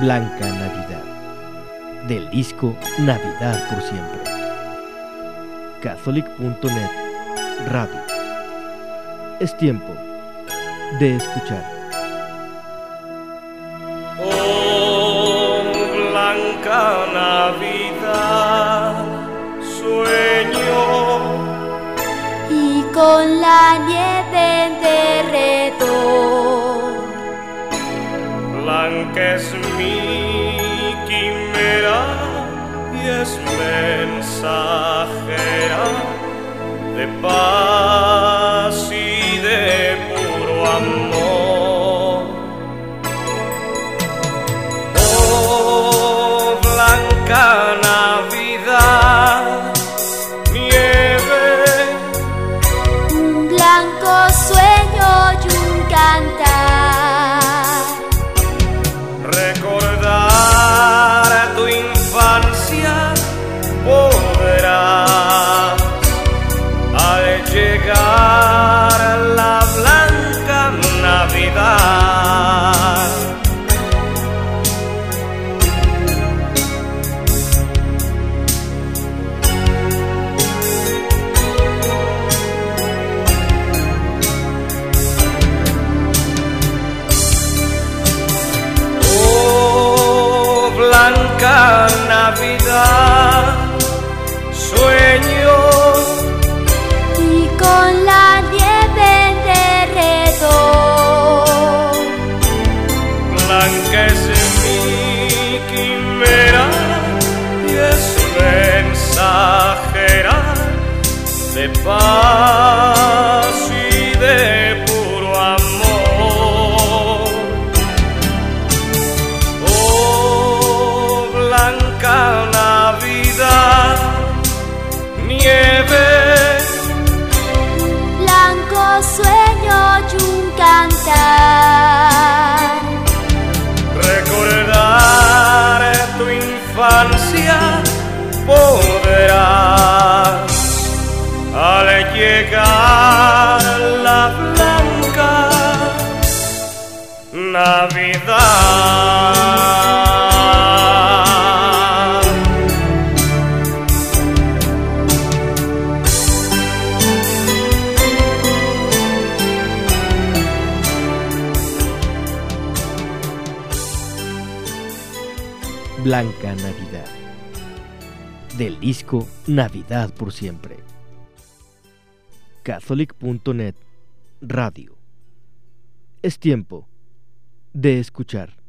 Blanca Navidad, del disco Navidad por siempre. Catholic.net Radio. Es tiempo de escuchar. Oh, blanca Navidad, sueño y con la nieve Blanca es mi quimera y es mensajera de paz llegar la blanca Navidad. Oh, blanca Navidad, quimera y es mensajera de paz infancia podrás al llegar la blanca Navidad. Blanca Navidad, del disco Navidad por siempre. Catholic.net Radio. Es tiempo de escuchar.